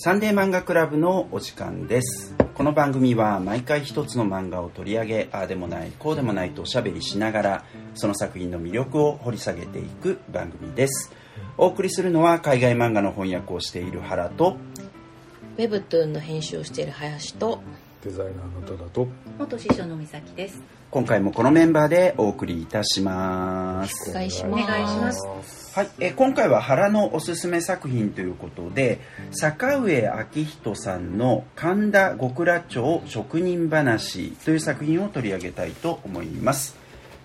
サンデー漫画クラブのお時間です。この番組は毎回一つの漫画を取り上げああでもないこうでもないとおしゃべりしながらその作品の魅力を掘り下げていく番組です。お送りするのは海外漫画の翻訳をしている原とウェブトゥーンの編集をしている林とデザイナーのトダと。元師匠の美咲です。今回もこのメンバーでお送りいたします。お願いします。お願いします。はい、え今回は原のおすすめ作品ということで坂上明人さんの「神田極楽町職人話」という作品を取り上げたいと思います。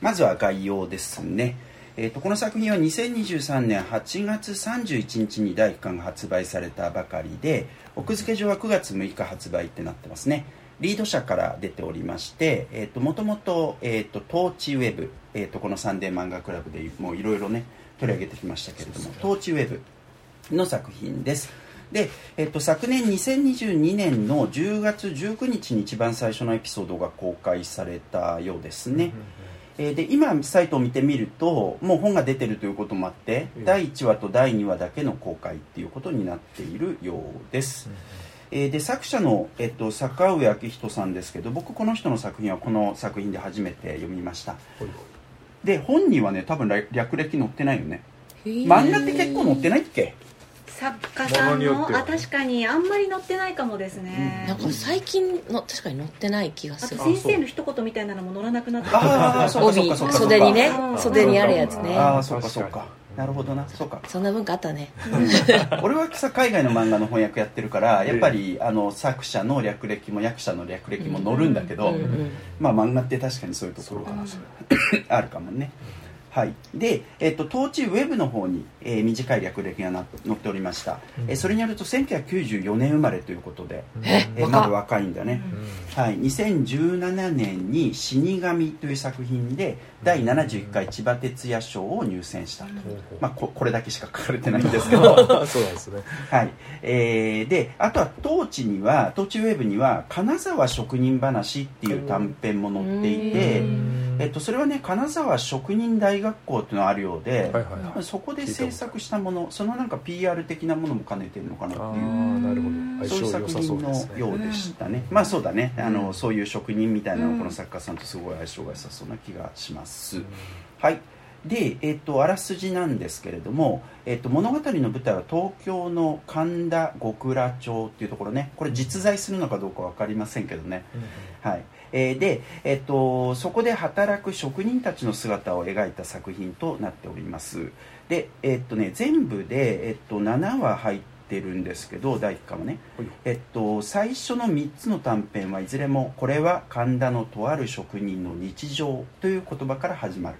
まずは概要ですね。えー、とこの作品は2023年8月31日に第1巻が発売されたばかりで奥付け上は9月6日発売ってなってますねリード社から出ておりまして、えー、ともともと,、えー、とトーチウェブ、えー、とこのサンデー漫画クラブでもういろいろね取り上げてきましたけれどもトーチウェブの作品です。で、えっと、昨年2022年の10月19日に一番最初のエピソードが公開されたようですね、えーで今サイトを見てみるともう本が出てるということもあって、うん。第1話と第2話だけの公開っていうことになっているようです、えーで作者の、えっと、坂上明人さんですけど僕この人の作品はこの作品で初めて読みました。で本にはね多分略略歴載ってないよね。漫画って結構載ってないっけ？作家さんのあ確かにあんまり載ってないかもですね、なんか最近の確かに載ってない気があする。と先生の一言みたいなのも載らなくなってああそうかそう帯か。袖にねうん。袖にあるやつね。ああそうかそうかなるほどな。そうか。そんな文化あったね。俺はさ海外の漫画の翻訳やってるからやっぱりあの作者の略歴も役者の略歴も載るんだけど、うんうんまあ漫画って確かにそういうところが あるかもねはい。で、えっと当地ウェブの方に、えー短い略歴がな載っておりました、えーそれによると1994年生まれということで、ええーまだ若いんだね、はい、2017年に「死神」という作品で第71回千葉哲也賞を入選したと、まあ、ここれだけしか書かれてないんですけど。そうなんですね。はい。えーであとは当地には当地ウェブには「金沢職人話」っていう短編も載っていてう、んえっと、それはね金沢職人大学校っていうのがあるようで、はいはい多分そこで制作したものそのなんか PR 的なものも兼ねてるのかなっていうなるほど。そういう作品のようでしたね、まあそうだね。あの、うんそういう職人みたいなのうん。この作家さんとすごい相性が良さそうな気がします、はい。で、えっとあらすじなんですけれども、えっと物語の舞台は東京の神田極楽町っていうところね。これ実在するのかどうか分かりませんけどね、はいえーで、えっとそこで働く職人たちの姿を描いた作品となっております。で、えっとね、全部で、えっと7話入ってるんですけど第1巻はね、はい。えっと、最初の3つの短編はいずれもこれは神田のとある職人の日常という言葉から始まる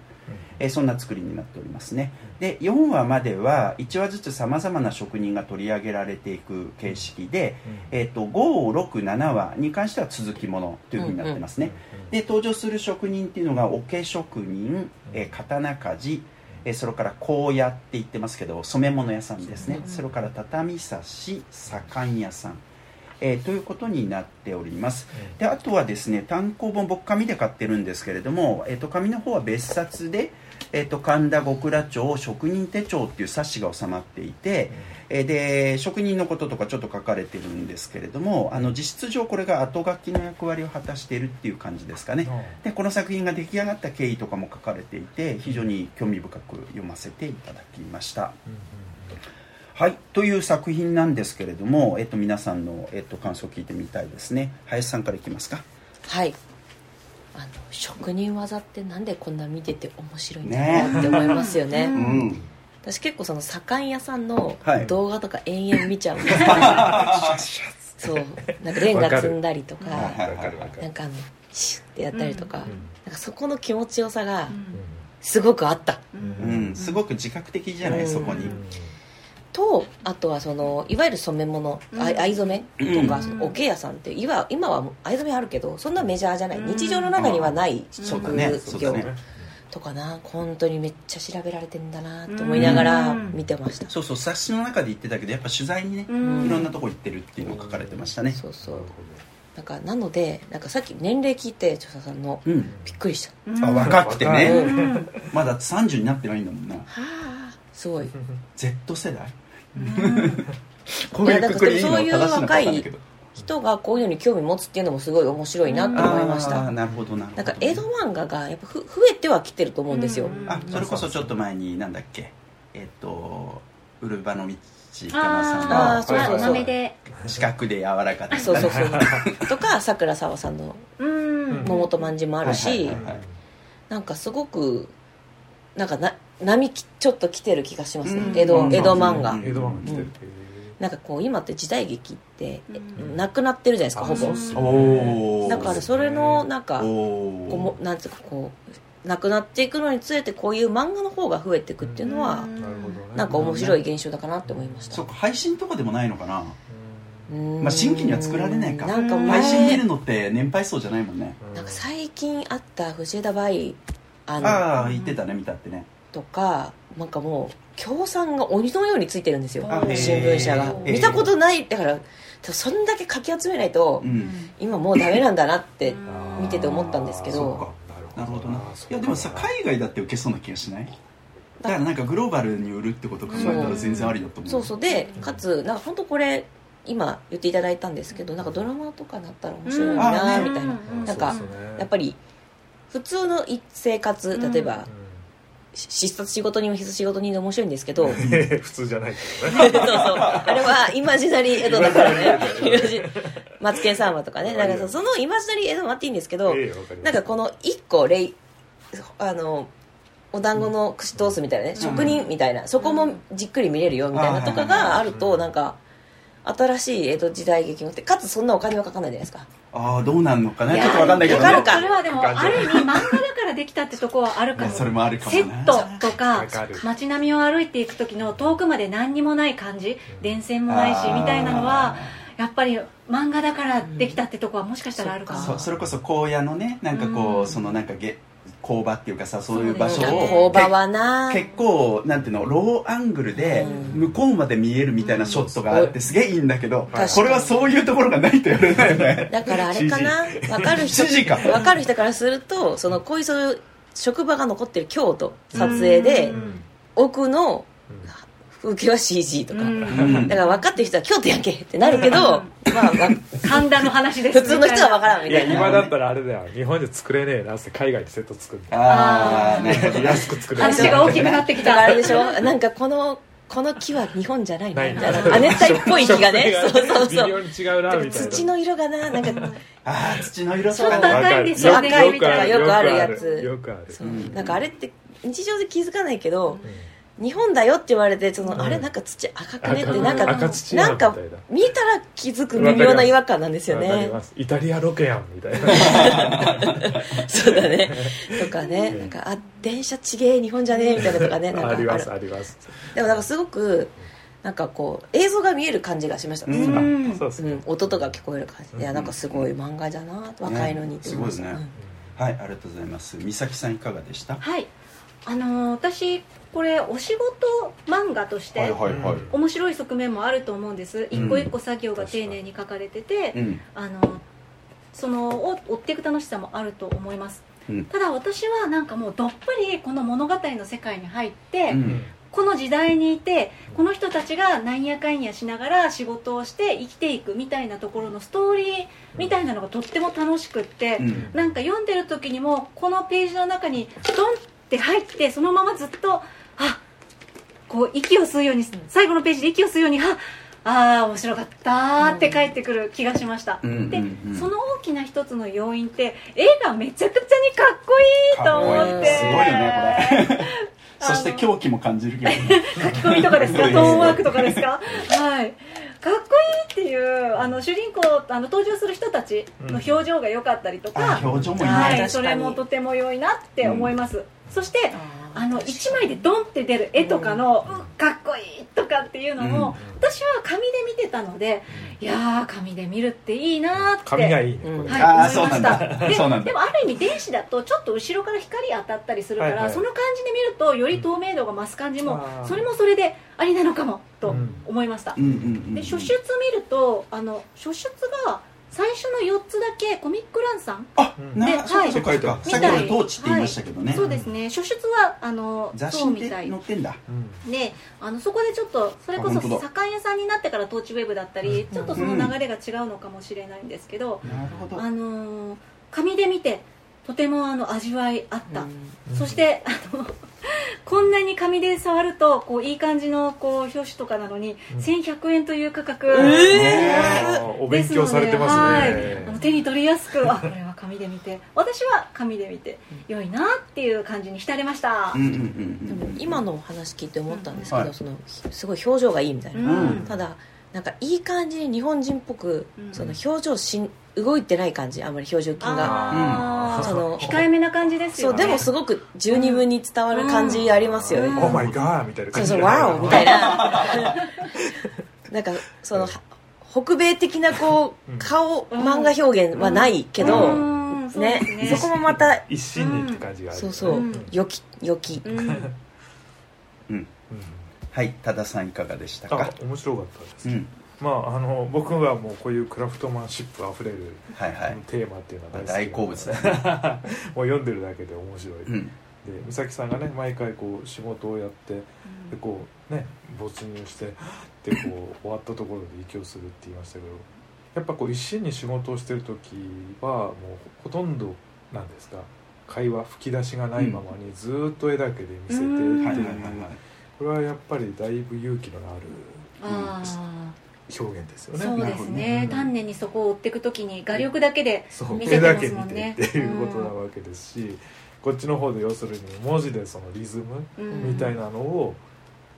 えーそんな作りになっておりますね。で4話までは1話ずつさまざまな職人が取り上げられていく形式で、えー、と567話に関しては続きものというふうになってますね、で登場する職人っていうのが桶職人、えー刀鍛冶えーそれから荒野って言ってますけど染め物屋さんですね、うん。それから畳差し左官屋さん、えーということになっております。であとはですね単行本僕紙で買ってるんですけれども、えー、と紙の方は別冊で、えー、と神田極楽町職人手帳っていう冊子が収まっていて、えーで職人のこととかちょっと書かれてるんですけれどもあの実質上これが後書きの役割を果たしているっていう感じですかね。でこの作品が出来上がった経緯とかも書かれていて非常に興味深く読ませていただきました。はい、という作品なんですけれども、えっと、皆さんの、えっと、感想を聞いてみたいですね。林さんからいきますか。はい。あの職人技ってなんでこんな見てて面白いんだろうって思いますよね。ねうん。私結構その左官屋さんのはい。動画とか延々見ちゃうんですよ、そう。なんかレンガ積んだりとかなんかあのシュッてやったりとか,、うん。なんかそこの気持ちよさがうん。すごくあった。うんうん、すごく自覚的じゃない、うん。そこに、とあとはそのいわゆる染め物、うん。あ藍染めとか、うん。その桶屋さんって今今は藍染めあるけどそんなメジャーじゃない、日常の中にはないそうだね。そうだ業ね。とかな。本当にめっちゃ調べられてんだなと思いながら見てました、そうそう冊子の中で言ってたけどやっぱ取材にね、うん。いろんなとこ行ってるっていうのが書かれてましたね。そうそう。なんかなのでなんかさっき年齢聞いて著者さんのうん。びっくりした。うん。あ若くてね、うん。まだ30になってないんだもんな。はあ。すごい。Z 世代？こういうくくりいいのいやだからそういう正しいのか分かんないけど。人がこういうのに興味持つっていうのもすごい面白いなと思いましあたーなるほどなるほど。なんか江戸漫画がやっぱふ増えてはきてると思うんですよ、うん。あそれこそちょっと前になんだっけ？えっとウルバの道かなさんあーがそうそうそう。四角で柔らかで。そうそうそう。とかさくらさわさんのうん「桃とまんじ」もあるし、なんかすごくなんかな波きちょっと来てる気がしますね、うん。江戸うん。江戸漫画、うん。江戸漫画来てるなんかこう今って時代劇ってうん。なくなってるじゃないですかあほぼ。そうそうおおだからそれのなんかこおうもなんていうかこうなくなっていくのにつれてこういう漫画の方が増えていくっていうのはなるほどねなんか面白い現象だかなって思いました。そうか配信とかでもないのかな。うん。まあ新規には作られないか。なんか配信見前るのって年配層じゃないもんね。なんか最近あった藤枝梅あのああ言ってたね見たってねとかなんかもう協賛が鬼のようについてるんですよ。新聞社が。見たことないだからそんだけかき集めないとうん。今もうダメなんだなってうん。見てて思ったんですけど。そうか。なるほどな。いやでもさ海外だって受けそうな気がしない？だからなんかグローバルに売るってことを考えたら全然ありだと思う。そうそう。でかつなんか本当これ今言っていただいたんですけどなんかドラマとかなったら面白いうんなみたいな。うん。なんかやっぱり普通の生活うん例えばし必殺仕事人は必殺仕事人で面白いんですけど普通じゃないけどねそうそうあれはイマジナリー江戸だからねマツケンサンバとかねなんかそのイマジナリー江戸もあっていいんですけどええわかりますなんかこの一個レイあのお団子の串通すみたいなね、職人みたいなそこもじっくり見れるよみたいなとかがあるとなんか新しい江戸時代劇もってかつそんなお金はかかんないじゃないですかああどうなんのかねちょっとわかんないけどねかるかそれはでもある意味漫画だからできたってとこはあるかも。まあそれもあるかもね。セットとか街並みを歩いていく時の遠くまで何にもない感じ。電線もないしみたいなのはやっぱり漫画だからできたってとこはもしかしたらあるかも、そそれこそ荒野のねなんかこう、うん。そのなんかげ工場っていうかさそういう場所を。工場はな。結構なんていうのローアングルでうん。向こうまで見えるみたいなショットがあってすげえいいんだけど、これはそういうところがないとやれないよね。だからあれかな？分かる人か。分かる人からするとそのこういうそういう職場が残ってる京都撮影でうん。奥の風景は CG とか、うん。だから分かってる人は京都やんけってなるけど、まあわ神田の話です普通の人は分からんみいやたいな今だったらあれだよ。日本で作れねえなって海外でセット作るああね安く作れる。話が大きくなってきた。だからあれでしょ？なんかこのこの木は日本じゃないなないみたいな。亜熱帯っぽい木がね。そうそうそう。微妙に違うなみたいな。土の色がななんかああ土の色とちょっと赤いんですよね。よくあるよくあるやつ。よくあるそう。うんなんかあれって日常で気づかないけどうん日本だよって言われてその、うん。あれなんか土赤くねって赤なんかなんか見たら気づく微妙な違和感なんですよね。イタリアロケやんみたいな。そうだね。とかね。なんかあ電車ちげえ日本じゃねえみたいなとかね。なんかありまする。あります。でもなんかすごくなんかこう映像が見える感じがしました、ううんうですね。音とか聞こえる感じ。いやなんかすごい漫画だな若いのにすごいですね。はいありがとうございます。美咲さんいかがでした？はい。あのー私これお仕事漫画として面白い側面もあると思うんです。一個一個作業が丁寧に書かれてて、うん。あのそのを追っていく楽しさもあると思います。うん。ただ私はなんかもうどっぷりこの物語の世界に入って、うん。この時代にいてこの人たちがなんやかんやしながら仕事をして生きていくみたいなところのストーリーみたいなのがとっても楽しくって、うん。なんか読んでる時にもこのページの中にドンって入ってそのままずっとあこう息を吸うように最後のページで息を吸うようにああー面白かったーって帰ってくる気がしました、うんうんうんでうん。その大きな一つの要因って絵がめちゃくちゃにかっこいいと思って。すごいよねこれ。そして狂気も感じるけど。ね書き込みとかですかトーンワークとかですか？はい。かっこいいっていうあの主人公あの登場する人たちの表情が良かったりとか、あ表情もいいねはい、確かに。それもとても良いなって思います、そしてああの1枚でドンって出る絵とかの、うん。かっこいいとかっていうのも、私は紙で見てたのでいやー紙で見るっていいなーって。髪がいいねはい、あー思いまそうなんだ。したででもある意味電子だとちょっと後ろから光当たったりするから、はいはい。その感じで見るとより透明度が増す感じも、それもそれでありなのかもとうん思いました、うん。うん。うん。で初出見るとあの初出が最初の4つだけコミックランさん？あうん。なではいそっかそっかそっか。みさっき俺トーチって言いましたけどね。そうですね。初出はあの雑誌にそうみたい。載ってんだ。うんであのそこでちょっとそれこそ左官屋さんになってからトーチウェブだったりちょっとその流れが違うのかもしれないんですけど、なるほど。あのー紙で見てとてもあの味わいあった、うん。そしてあの こんなに紙で触るとこういい感じのこう表紙とかなのに、うん。1100円という価格、あー。お勉強されてますはい。ねあの手に取りやすくあこれは紙で見て私は紙で見て良いなっていう感じに浸れました、うんうんうん。でも今のお話聞いて思ったんですけど、はい。そのすごい表情がいいみたいな、うん。ただなんかいい感じに日本人っぽく、うん。その表情しん動いてない感じあんまり表情筋が。その控えめな感じですよね。そうでもすごく十二分に伝わる感じありますよね、うん。オーマイガーみたいなそうそう「感じでワオ!」みたいな。なんかその北米的なこううん。顔漫画表現はないけど、うん。そうねですねそこもまた一心にって感じがある。そうそう、うん。よきよき、うん。はい多田さんいかがでしたあか面白かったです、うんまああの僕はもうこういうクラフトマンシップあふれるはいはい。テーマっていうのは大好物だね。もう読んでるだけで面白い、うん。で美咲さんがね毎回こう仕事をやってでこうね没入してでこう終わったところで息をするって言いましたけどやっぱこう一心に仕事をしてる時はもうほとんどなんですか？会話吹き出しがないままにずーっと絵だけで見せてってう。んいうこれはやっぱりだいぶ勇気のあるあ表現ですよね。ーそうですね。ね。丹念にそこを追っていくときに画力だけで見せてま絵だけ見すもんねてっていうことなわけですし、こっちの方で要するに文字でそのリズムうん。みたいなのを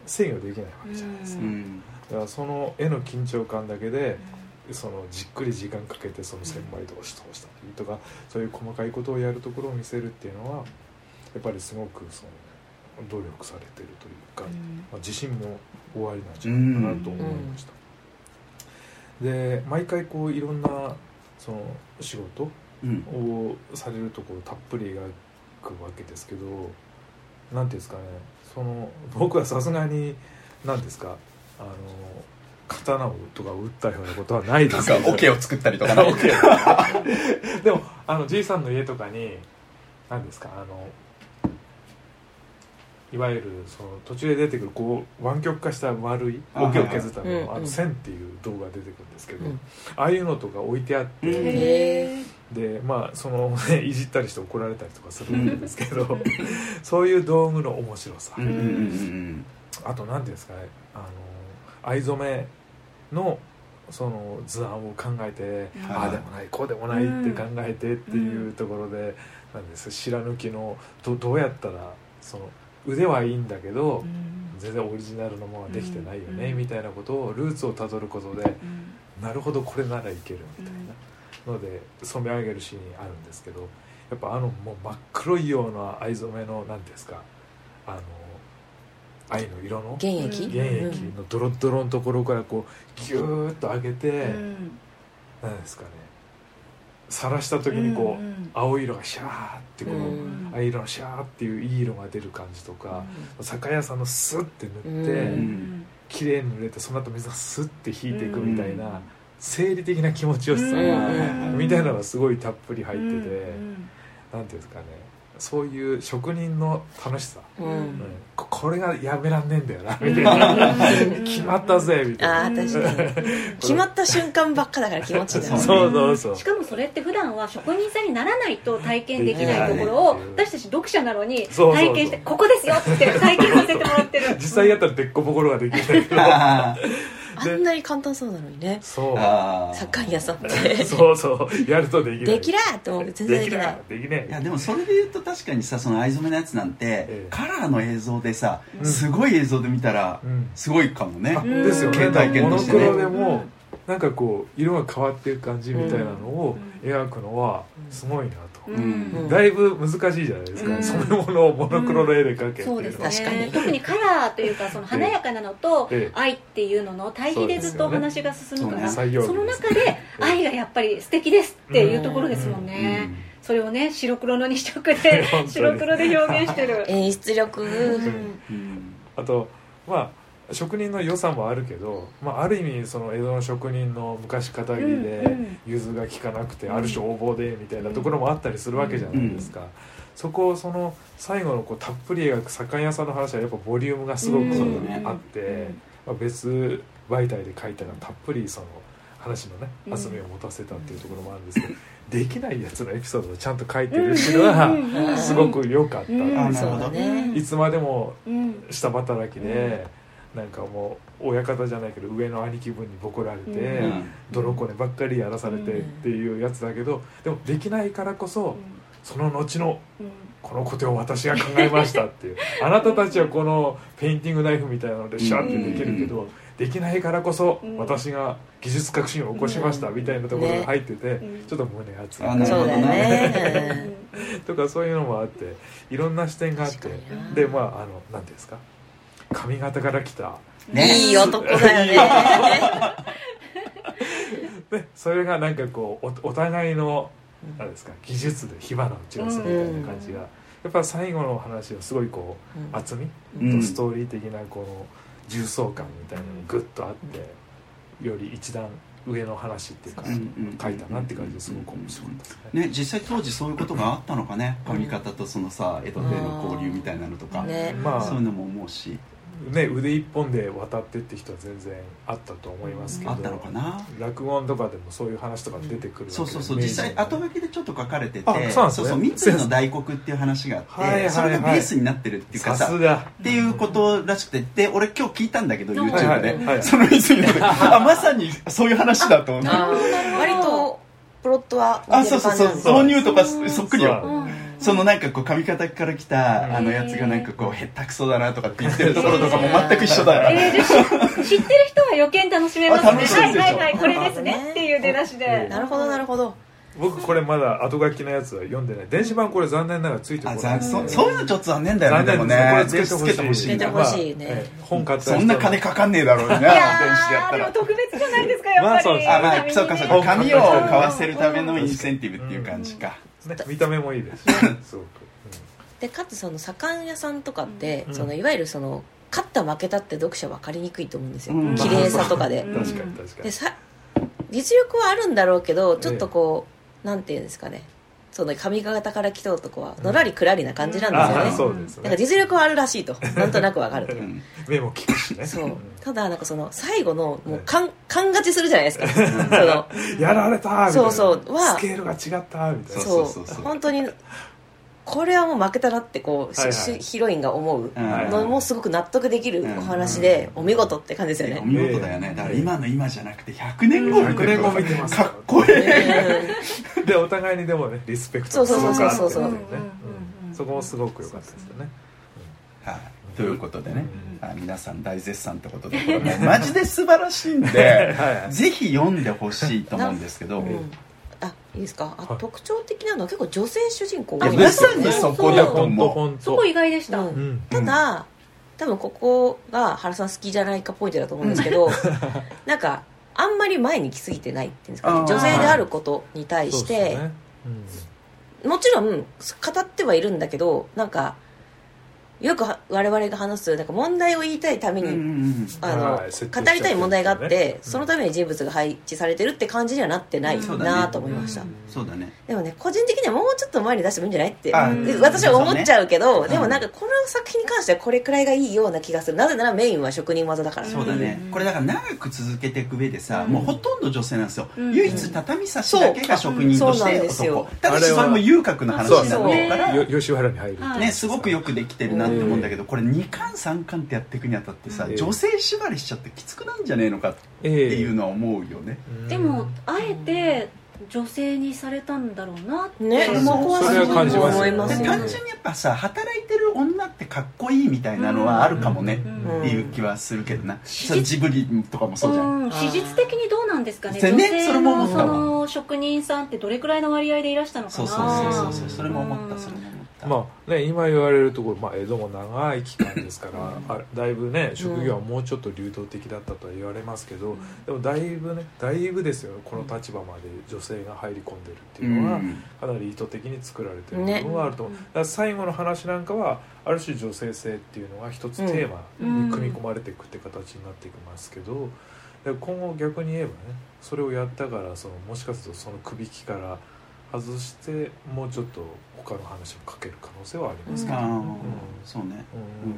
制御できないわけじゃないですか、うん。だからその絵の緊張感だけでそのじっくり時間かけてその千枚通し通したりとかそういう細かいことをやるところを見せるっていうのはやっぱりすごくその努力されてるというか、まあ、自信もおありなんじゃないかなと思いました、で毎回こういろんなその仕事うん。をされるところたっぷり描くわけですけど何ていうんですかねその僕はさすがに何ですかあの刀をとか撃ったようなことはないです。けどかオケを作ったりとか でもあのじいさんの家とかに何ですかあのいわゆるその途中で出てくるこう湾曲化した丸いあ桶を削るたのあの線っていう動画が出てくるんですけど、うん。ああいうのとか置いてあって、でまあその、ね、いじったりして怒られたりとかするんですけどそういう道具の面白さ、うんうんうんあと何ていうんですかねあの藍染めのその図案を考えて、うんああでもないこうでもないって考えてっていうところで、なんです。白抜きのどどうやったらその腕はいいんだけど、全然オリジナルのものはできてないよね、うん。みたいなことをルーツをたどることでなるほどこれならいけるみたいな。ので染め上げるシーンあるんですけどやっぱあのもう真っ黒いような藍染めの何ですかあの藍の色の原液、うん原液のドロッドロのところからこうギューッと上げて、なんですかね晒した時にこう、青色がシャーってこう、うん。藍色のシャーっていういい色が出る感じとか、酒屋さんのスッて塗って、うん。綺麗に塗れてその後水がスッて引いていくみたいな、うん。生理的な気持ちよさが、うん。みたいなのがすごいたっぷり入ってて、なんていうんですかねそういう職人の楽しさ、うん。うん。ここれがやめらんねえんだよな。みたいな、決まったぜみたいな。ああ確かに。決まった瞬間ばっかだから気持ちいいだろうねそうそうそう。しかもそれって普段は職人さんにならないと体験できないところを私たち読者なのにそうそうそう。体験してここですよって体験させてもらってる。実際やったらでっこぼころができない。けどああんなに簡単そうなのにね。そう。あ左官屋さんって そうそう。やるとできない。できらーって思う。全然できない。できないいやでもそれで言うと確かにさその藍染めのやつなんて、ええ。カラーの映像でさ、うん。すごい映像で見たら、うん。すごいかもね、あですよね。経体験としてね。ロでもなんかこう色が変わっていく感じみたいなのを描くのはすごいなだいぶ難しいじゃないですか、うん。染め物をモノクロの絵で描けっていうのは、そうです確かに。ね特にカラーというかその華やかなのとええ。愛っていうのの対比でずっとお話が進むからその中で 愛がやっぱり素敵ですっていうところですもんね。それをね白黒の2色で 白黒で表現してる。演出力。うん。うん。あとまあ職人の良さもあるけど、まあ、ある意味その江戸の職人の昔かたぎりで融通が利かなくてある種応募でみたいなところもあったりするわけじゃないですか、そこをその最後のこうたっぷり描く酒屋さんの話はやっぱボリュームがすごくあって、まあ、別媒体で書いたらたっぷりその話のねうん。厚みを持たせたっていうところもあるんですけど、できないやつのエピソードをちゃんと書いてるっていうのはすごく良かった、いつまでもうん。下働きで、なんかもう親方じゃないけど上の兄貴分にボコられて、うん。泥こねばっかりやらされてっていうやつだけどでもできないからこそその後のうん。このことを私が考えましたっていう。あなたたちはこのペインティングナイフみたいなのでシャッてできるけど、できないからこそうん。私が技術革新を起こしましたみたいなところが入ってて、ん。ちょっと胸熱あなるほどそうだよね。とかそういうのもあっていろんな視点があってでまああのなんていうんですか？髪型から来た。ね。いい男だよね。で それがなんかこうおお互いのなんですか技術で火花を散らすみたいな感じが、やっぱ最後の話はすごいこう厚み？うん。とストーリー的なこの重層感みたいなのがグッとあってより一段上の話っていうか書いたなって感じですごく面白かったですね。ね、実際当時そういうことがあったのかね。髪型とそのさ江戸での交流みたいなのとか、ねまあ。そういうのも思うしね腕一本で渡ってって人は全然あったと思いますけど、あったのかな？落語とかでもそういう話とか出てくるわけでそうそうそう。実際の後書きでちょっと書かれてて。あそうなんですね。そうそう三井の大黒っていう話があって、はいはいはいそれがベースになってるっていうかささすが。っていうことらしくてで俺今日聞いたんだけどはい YouTube で、はいはいその三井の。であまさにそういう話だと思ってあー割とプロットはあそうそうそう。導入とかそっくりよ。そう。うんそのなんかこう髪型から来たあのやつがなんかこうへったくそだなとかって言ってるところとかも全く一緒だよえー知ってる人は余計楽しめますね。あ楽しいですよはいはいはいこれですね。っていう出だしで。なるほどなるほど。僕これまだ後書きのやつは読んでない。電子版これ残念ながらついてこあない。ざそそういうのちょっと残念だよね。でもね残念ぜひつけてほしいつけてほしいね。まあええ本買った人そんな金かかんねえだろうね。電いや子でやったらーでも特別じゃないですかやっぱり、まあそうあまあそうかそうか。本紙を買わせるためのインセンティブっていう感じかね。見た目もいいです。しねすごく、でかつその左官屋さんとかって、うん。そのいわゆるその勝った負けたって読者分かりにくいと思うんですよ、うん。綺麗さとかで、うん。確かに確かに。でさ実力はあるんだろうけどちょっとこう、なんていうんですかねその髪型から来た男はのらりくらりな感じなんですよね、うですね。だから実力はあるらしいと なんとなくわかると。うん。目も利くしね。そう。うん。ただなんかその最後のもう勘勘勝ちするじゃないですか。その やられたーみたいな。そうそう。はスケールが違ったーみたいな。そうそうそうそう。本当にこれはもう負けたなってこう、しはいはい。しヒロインが思ううん。のもすごく納得できるお話で、お見事って感じですよおね、見事だよね。だから今の今じゃなくて100年後100年後見てますかっこいい。でお互いにでもねリスペクトそうがすそうそうそう。そこもすごく良かったですよね。はい。ということでね。うん。あ皆さん大絶賛ってことでこれねマジで素晴らしいんではい はい。ぜひ読んでほしいと思うんですけどうんあいいですか？あはい。特徴的なのは結構女性主人公まさにますよね。そこだと本当思う。本そこ意外でした、うん。うん。ただ多分ここが原さん好きじゃないかポイントだと思うんですけど なんかあんまり前に来すぎてないっていうんですかね。女性であることに対して、ですね。もちろん語ってはいるんだけどなんかよくは我々が話すなんか問題を言いたいために、うんうんあのはい設定しちゃ語りたい問題があって、ってるん。そのために人物が配置されてるって感じにはなってないそうだねなと思いました、うんそうだね。でもね個人的にはもうちょっと前に出してもいいんじゃないってあうん私は思っちゃうけどねでもなんかこの作品に関してはこれくらいがいいような気がする。なぜならメインは職人技だから。そうだね。うん。これだから長く続けていく上でさうん。もうほとんど女性なんですよ。うん。唯一畳差しだけが職人としそう。てなんですよ。男ただしそれも遊郭の話になってるから。よ吉原に入るはいね、すごくよくできてるなって思うんだけど、これ2巻3巻ってやっていくにあたってさ、ええ。女性縛りしちゃってきつくなんじゃねえのかってえいうのは思うよね、えでもあえて女性にされたんだろうなってね。そうそこはそれは感じますよ思いますよで単純にやっぱさ働いてる女ってかっこいいみたいなのはあるかもね、うん。っていう気はするけどな、史それジブリとかもそうじゃん、うん。史実的にどうなんですかね。女性それも思のそったわの職人さんってどれくらいの割合でいらしたのかな。そうそうそうそうそう。それも思ったそれも思ったまあね今言われるところ、まあ、江戸も長い期間ですから、あだいぶね職業はもうちょっと流動的だったとは言われますけど、でもだいぶねだいぶですよこの立場まで女性が入り込んでるっていうのは、うん。かなり意図的に作られてる部分はあると思う、だから最後の話なんかはある種女性性っていうのが一つテーマに組み込まれていくって形になっていきますけど、で今後逆に言えばねそれをやったからそのもしかするとその首引きから外してもうちょっと他の話をかける可能性はありますけど、ああうん。そうね。うん。うん。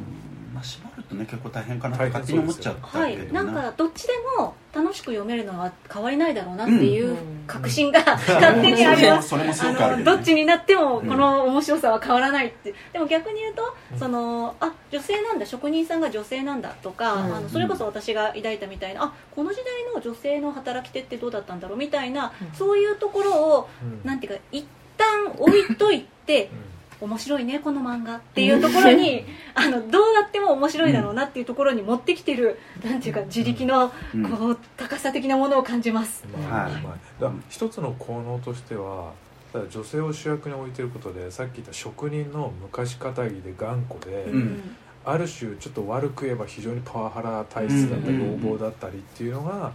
まあ縛るとね結構大変かなって勝手に思っちゃったはい。けどなんかどっちでも楽しく読めるのは変わりないだろうなっていううん。確信が勝手にあります。それもどねのどっちになってもうんこの面白さは変わらないって。でも逆に言うと、うん。そのあ女性なんだ職人さんが女性なんだとか、うん。あのそれこそ私が抱いたみたいなあこの時代の女性の働き手ってどうだったんだろうみたいな、うん。そういうところをうん。なんていうか一旦置いといて面白いねこの漫画。っていうところに あのどうなっても面白いだろうなっていうところに持ってきてるなんていうか自力のうん。こう高さ的なものを感じます。うんまあはいまあだから一つの効能としては女性を主役に置いてることでさっき言った職人の昔かたぎで頑固で、うん。ある種ちょっと悪く言えば非常にパワハラ体質だったりうん。横暴だったりっていうのが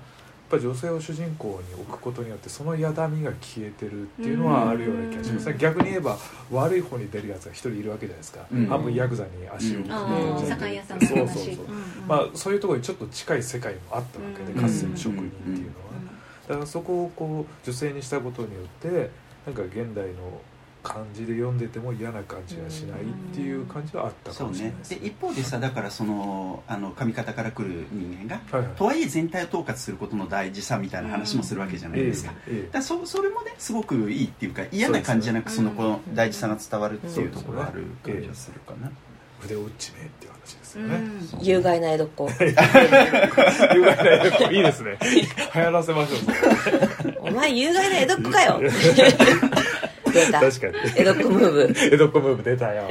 やっぱ女性を主人公に置くことによってそのやだみが消えてるっていうのはあるような気がします、うん。逆に言えば悪い方に出るやつが一人いるわけじゃないですか、うん。半分ヤクザに足をうんあ踏み入れちゃってあ酒屋さんそうそうそう、まあそういうところにちょっと近い世界もあったわけで、うん。かつての職人っていうのは、うんだからそこをこう女性にしたことによってなんか現代の感じで読んでても嫌な感じがしないっていう感じはあったかそうもしれないね。ですで一方でさだからそのあの髪型から来る人間がはい。はいとはいえ全体を統括することの大事さみたいな話もするわけじゃないですか、ええええ。だからそそれもねすごくいいっていうか嫌な感じじゃなくそ,、のこの大事さが伝わるっていうところがある感じがするかな、筆を打ちめっていう話ですよね、うん。有害な江戸っ子。有害な江戸っ子。いいですね。流行らせましょう。それお前有害な江戸っ子かよ 出た。確かに。江戸っ子ムーブ。江戸っ子ムーブ出たよ。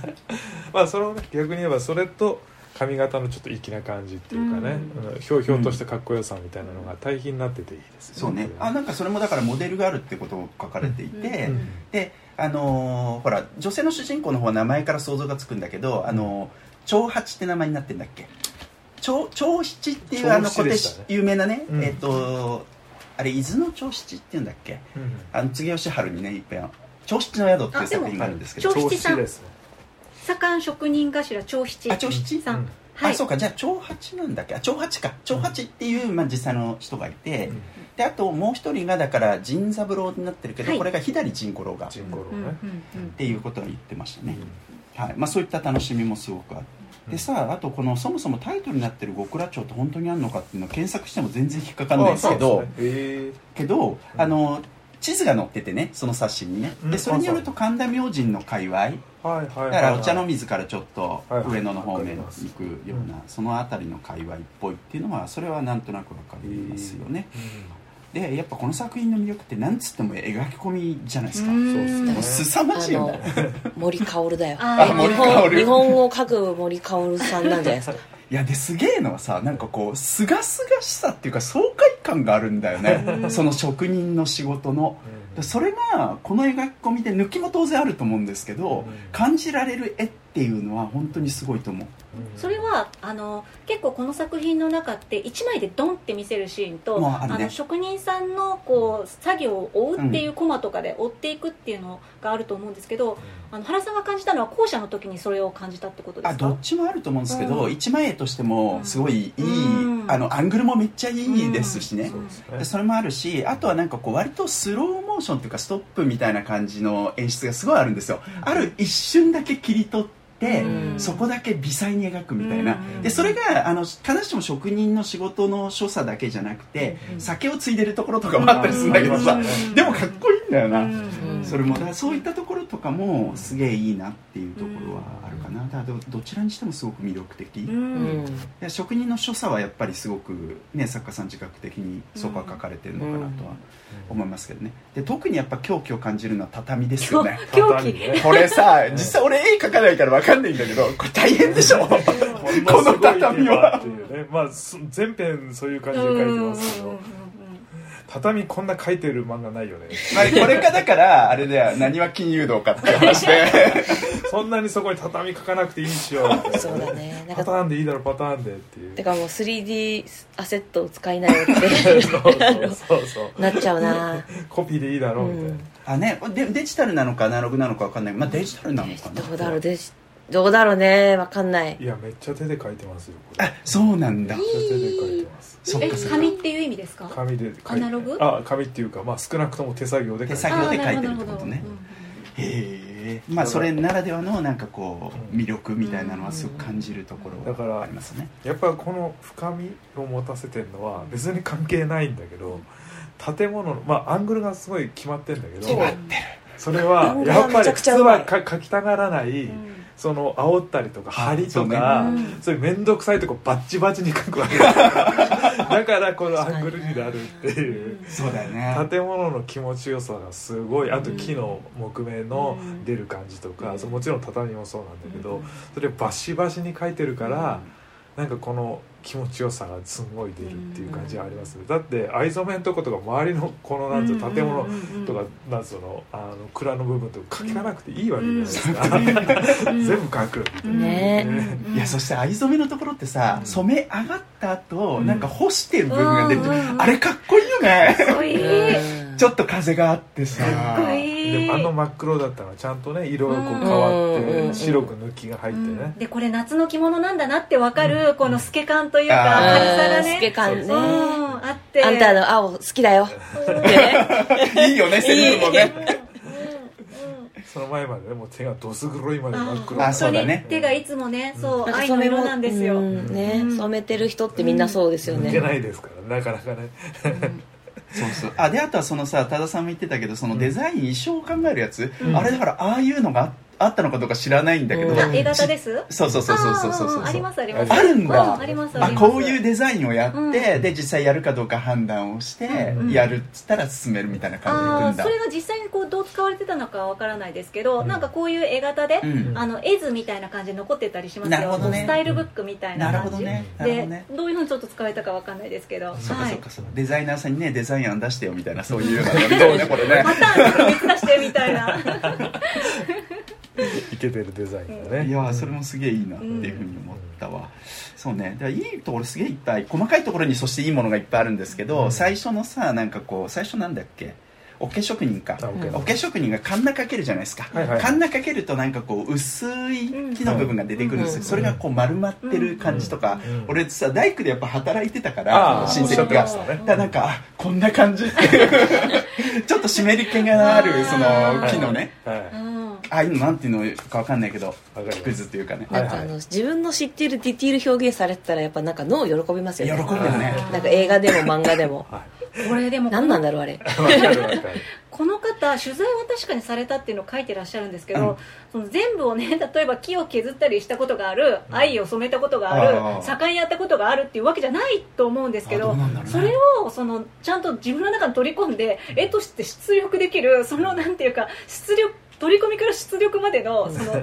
まあそれをね逆に言えばそれと髪型のちょっと粋な感じっていうかね、うん。ひょうひょうとしたかっこよさみたいなのが対比になってていいですそうね。あなんかそれもだからモデルがあるってことを書かれていて、うん。であのーほら女性の主人公の方は名前から想像がつくんだけど、あのー長八って名前になってんだっけ？長長七っていうあの小手ね。有名なね、うん。えっ、とあれ伊豆の長七っていうんだっけ？うん。あの次吉春にねいっぺん長七の宿っていう作品があるんですけど。長七さん。ですね。左官職人頭長七あ長七？さん、うん。はい。あそうか。じゃあ長八なんだっけ？あ長八か。長八っていう、まあ、実際の人がいて、うん。であともう一人がだから陣三郎になってるけど、はい。これが左陣五郎が。っジンゴロうんうんね、うん。ていうことを言ってましたね、はい。まあ、そういった楽しみもすごくあるでさあとこのそもそもタイトルになってる極楽町って本当にあるのかっていうのを検索しても全然引っかかんないんですけどけどあの地図が載っててねその冊子にね。うんでそれによると神田明神の界隈いだからお茶の水からちょっと上野の方面に行くようなその辺りの界隈っぽいっていうのはそれはなんとなくわかりますよねでやっぱこの作品の魅力ってなんつっても描き込みじゃないですか。うん。そうですね。もう凄まあじいよ。ねの森薫だよあ森日本薫日本語を書く森薫さんなんじゃないですか。いやですげえのはさなんかこうすがすがしさっていうか爽快感があるんだよね。その職人の仕事の。でそれがこの描き込みで抜きも当然あると思うんですけど、うん。感じられる絵っていうのは本当にすごいと思うそれはあの結構この作品の中って1枚でドンって見せるシーンと、あるね。の職人さんのこう作業を追うっていうコマとかで追っていくっていうのがあると思うんですけど、あの原さんが感じたのは後者の時にそれを感じたってことですか？あどっちもあると思うんですけど、うん。一枚絵としてもすごいいい、うん。あのアングルもめっちゃいいですしね、そね。でそれもあるしあとはなんかこう割とスローモーションっていうかストップみたいな感じの演出がすごいあるんですよ、ある一瞬だけ切り取って、うんそこだけ微細に描くみたいな、うん。でそれがあの必ずしも職人の仕事の所作だけじゃなくて、うん。酒を継いでるところとかもあったりするんだけどさ、うん。でもかっこいいんだよな、うんそれもだそういったところとかもすげえいいなっていうところはあるかな。だからどどちらにしてもすごく魅力的、ううん。職人の所作はやっぱりすごく、ね、作家さん自覚的にそこは書かれてるのかなとは思いますけどね。で特にやっぱ狂気を感じるのは畳ですよね。狂気。これさ実際俺絵描かないから分かんないんだけどこれ大変でしょ？この畳は。っていうねまあそ全編そういう感じで書いてますけど畳こんな書いてる漫画ないよね。まあ、これかだからあれだよ何は金融道かって話で。そんなにそこに畳書かなくていいんしようそうだね。なんかパターンでいいだろパターンでっていう。てかもう 3D アセットを使いなよって。そうそうそうそう。なっちゃうな。コピーでいいだろうみたいな、うん。あねでデジタルなのかアナログなのか分かんない。まあデジタルなのかな。どうだろうでしどうだろうね。わかんない。いやめっちゃ手で書いてますよこれ。あそうなんだ。めっちゃ手で書いてます。えそっかそっか。紙っていう意味ですか？紙で書いて。アナログ？あ紙っていうかまあ少なくとも手作業で書いて手作業で書いてるってことね。へえ。まあそれならではのなんかこううん魅力みたいなのはすごく感じるところだからがありますね。やっぱこの深みを持たせてるのは別に関係ないんだけど建物のまあアングルがすごい決まってんだけどそうそれはアングルがやっぱりめちゃく普通ちゃうまい。はか描きたがらない、うんその煽ったりとかあ張りとかそういう面倒くさいとこバッチバチに描くわけ。だからこのアングルになるっていう。そうだよね。建物の気持ちよさがすごい。あと木の木目の出る感じとか、そうもちろん畳もそうなんだけど、それバシバシに描いてるから、なんかこの気持ちよさがすごい出るっていう感じがあります、だって藍染めのとことか周りのこのなんつうの建物とかなんつうのあの蔵の部分とか描かなくていいわけじゃないですか、全部描く。みたいなねいやそして藍染めのところってさ、うん。染め上がった後、うん。なんか干してる部分が出ると、うんうんうん。あれかっこいいよね。かっこいい。うん。ちょっと風があってさ。かっこいいでもあの真っ黒だったのはちゃんとね色がこう変うんわうん。って白く抜きが入ってね、でこれ夏の着物なんだなってわかるこの透け感というかあー明るさが透けね。感ねあって。あんたの青好きだよ。いいよねセリフもね。その前までねもう手がどす黒いまで真っ黒あそうだね手がいつもねそう愛の色なんですよ。染めてる人ってみんなそうですよ抜けねないですからなかなかねそうそう。あであとはそのさ多田さんも言ってたけどそのデザイン衣装を考えるやつ、うん。あれだからああいうのがああったのかどうか知らないんだけど、うん。あ A 型です？そうそうそうそうそうそうそう。ありますあります。あるんだ、うんありますあこういうデザインをやって、うん。で実際やるかどうか判断をして、うんやるっつったら進めるみたいな感じでそれが実際にこうどう使われてたのかはわからないですけど、うん。なんかこういう絵型で、うん。あの絵図みたいな感じで残ってたりしますよ。ね。スタイルブックみたいな感じ。ね。なるほでどね。どういうふうにちょっと使われたかわかんないですけど。そうかはいそうか。そうかデザイナーさんにねデザイン案出してよみたいなそういうのやりたいねこれねパターンちょっと3つ出してみたいな いけてるデザインがね。いやーそれもすげえいいなっていうふうに思ったわ、そうね。だからいいところすげえいっぱい細かいところにそしていいものがいっぱいあるんですけど、うん。最初のさなんかこう最初なんだっけ？桶職人か。あ OK 桶職人がカンナかけるじゃないですか、はいはいカンナかけるとなんかこう薄い木の部分が出てくるんですよ、うん。それがこう丸まってる感じとか、うん。俺さ大工でやっぱ働いてたかあらあ親戚が。だからなんかあこんな感じっていう。ちょっと湿り気があるその木のね。はい。うん。ああいうのなんていうのかわかんないけどっていうかね。はいなんかあの自分の知っているディティール表現されてたらやっぱなんか脳喜びますよね。喜ぶよね。なんか映画でも漫画でも。はこれでもこ何なんのだろうあれ。この方取材は確かにされたっていうのを書いてらっしゃるんですけど、うん。その全部をね 例えば木を削ったりしたことがある藍を染めたことがある盛んやったことがあるっていうわけじゃないと思うんですけあどね。それをそのちゃんと自分の中に取り込んで絵として出力できるそのなんていうか出力取り込みから出力までのその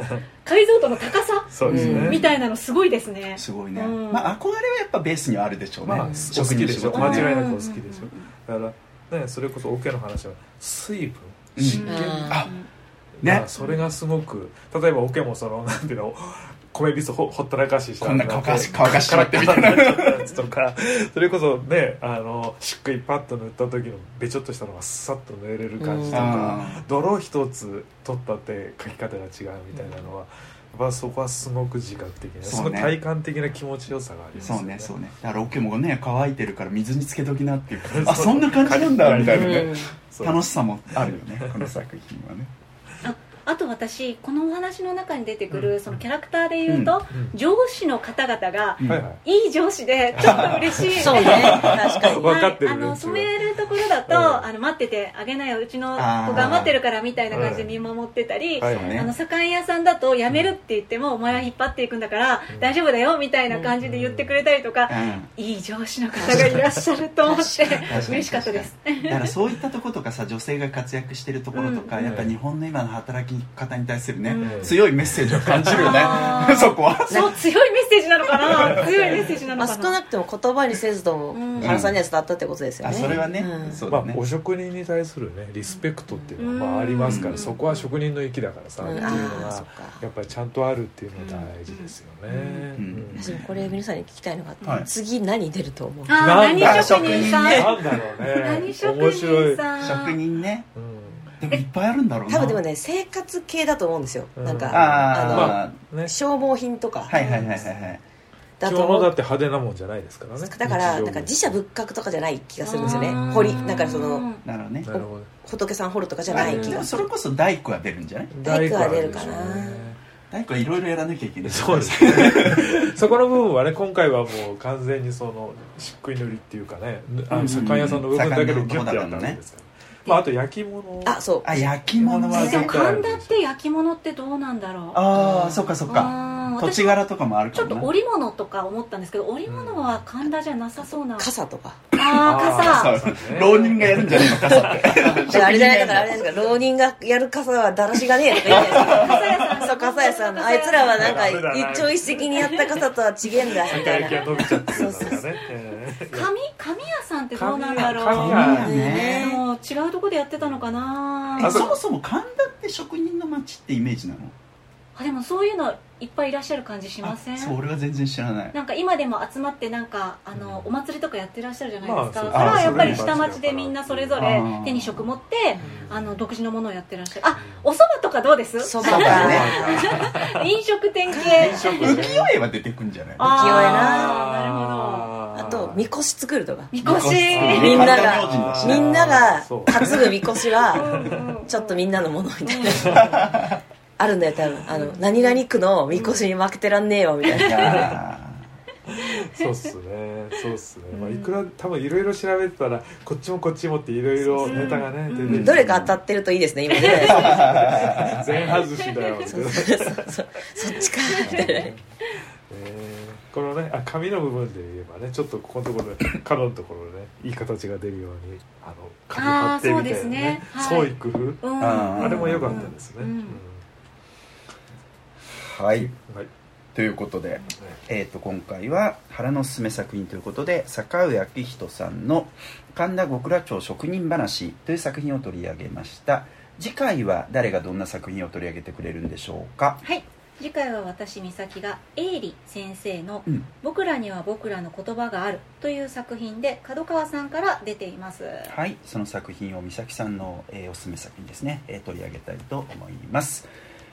解像度の高さ？そうですね、うん。みたいなのすごいですね。すごいね、うん。まあ憧れはやっぱベースにはあるでしょうね、まあ、お好職きでしょ人の仕事ね間違いなくお好きでしょだから、ね、それこそオケの話は水分うん。湿気、あだからねそれがすごく例えばオケもそのなんていうの米びつほほったらかししたこんな乾かし乾かしちまってみたいな。やつとか。それこそねあの漆喰パッと塗った時のべちょっとしたのがさっと塗れる感じとうん。かあ泥一つ取ったって描き方が違うみたいなのは、やっぱそこはすごく自覚的な、ね。体感的な気持ちよさがありますよそうねそうね。だからオケもね乾いてるから水につけときなっていう あそんな感じなんだみたいな。ね楽しさもあるよねこの作品はねああと私このお話の中に出てくるそのキャラクターで言うと、うん。上司の方々がいはい。いい上司で ちょっと嬉しいそうね。確かに。はい、あの染めるところだと、うん。あの待っててあげなようちの子頑張ってるからみたいな感じで見守ってたり、はいそうねあの酒屋さんだと辞めるって言っても、お前は引っ張っていくんだから、うん大丈夫だよみたいな感じで言ってくれたりとか、うん。いい上司の方がいらっしゃると思って嬉しかったです。だからそういったとことかさ女性が活躍してるところとか、うん。やっぱ日本の今の働き方に対するね、うん。強いメッセージを感じるよね。そこは。そう強いメッセージなのかな。強いメッセージなまあ、のかな。少なくとも言葉にせずともうん。原さんには伝わったってことですよね、あそれはね、うん。うんまあお職人に対するねリスペクトっていうのはまあうん。ありますかうんらそこは職人の域だからさっていうのああがそっか。やっぱりちゃんとあるっていうのは大事ですよね。うん。うん。私もこれ皆さんに聞きたいのがあって、はい。次何出ると思う？何職人さん、なんだろうね。何職面白い職人ね。うんでもいっぱいあるんだろうな。多分でもね生活系だと思うんですよ、うん。なんかあー、あの、まね。消耗品とか。あはいはいはいはいはい。だ着物だと思うって派手なもんじゃないですからね。だから日常なんか自社仏閣とかじゃない気がするんですよね。あー。彫りなんかそのなるほどね。なるほど。仏さん彫るとかじゃない気がそれこそ大工は出るんじゃない？大工は出るかな。大工は出るでしょうね。大工はいろいろやらなきゃいけない。そうですね。そこの部分はね今回はもう完全にその漆喰塗りっていうかねあの左屋さんの部分だけでギュッてやったわけですから、まあ、あと焼き物。あそう。あ焼き物は焼き物は絶対ある神田って焼き物ってどうなんだろう。ああそっかそっか。土地柄とかもあるちょっと織物とか思ったんですけど織物は神田じゃなさそうな。傘とか。ああ傘そう。浪人がやるんじゃないのかさって。あれじゃないだからあれですか。浪人がやる傘はだらしがねえとか言うんじゃないですか。そう傘屋さんのあいつらはなんか一朝一夕にやった傘とは違えんだみ世たいな。界が伸びちゃってるんだからねえー。紙紙屋さんってどうなんだろう。紙屋ね。も違うとこでやってたのかな。えそもそも神田って職人の町ってイメージなの？あでもそういうのいっぱいいらっしゃる感じしません？あそう俺は全然知らない。なんか今でも集まってなんかあのお祭りとかやってらっしゃるじゃないですか、まあそれはやっぱりあ下町でみんなそれぞれ手に職持ってあの独自のものをやってらっしゃる。あお蕎麦とかどうです？そばそうだがね飲食店系。浮世絵は出てくんじゃないあ浮世絵ななるほど。あとみこし作るとか。みこし。みんながしみんなが担ぐみこしはうん。ちょっとみんなのものみたいな あるんだよ多分。あの何々区のみこしに負けてらんねえよみたいいなや そうっすね。そうっすね、まあ、いくら多分いろいろ調べてたらこっちもこっちもっていろいろネタがね出てどれか当たってるといいですね今ね。全外しだよってそうそうそう。そっちか。みたいなえーこのねあ紙の部分で言えばねちょっとここのところで角のところでねいい形が出るようにあの紙貼ってみたいなあーそうですねね。はい。創意工夫、うん。あれも良かったですね、うん。うんはい。はい。ということで、えー、と今回は原のすすめ作品ということで坂上明人さんの「神田極楽町職人話」という作品を取り上げました。次回は誰がどんな作品を取り上げてくれるんでしょうか？はい。次回は私美咲が永里先生のうん「僕らには僕らの言葉がある」という作品で角川さんから出ています。はい。その作品を美咲さんの、えーおすすめ作品ですね、えー取り上げたいと思います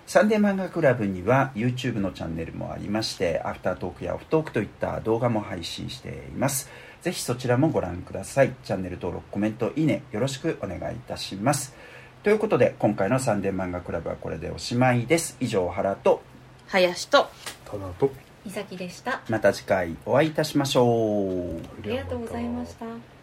サンデー漫画クラブには YouTube のチャンネルもありましてアフタートークやオフトークといった動画も配信しています。ぜひそちらもご覧ください。チャンネル登録コメントいいねよろしくお願いいたします。ということで今回のサンデー漫画クラブはこれでおしまいです。以上原と林とただと美咲でした。また次回お会いいたしましょう。ありがとうございました